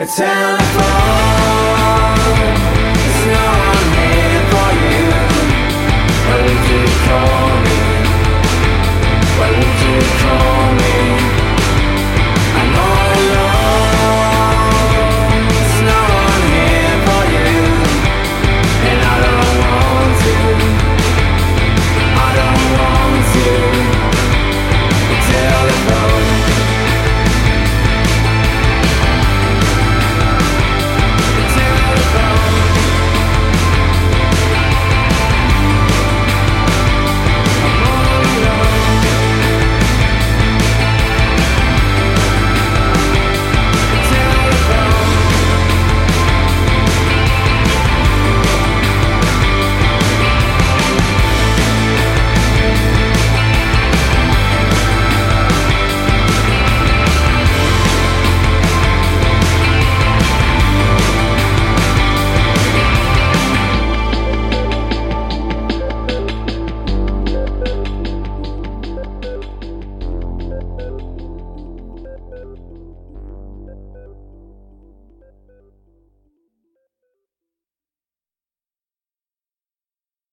a telephone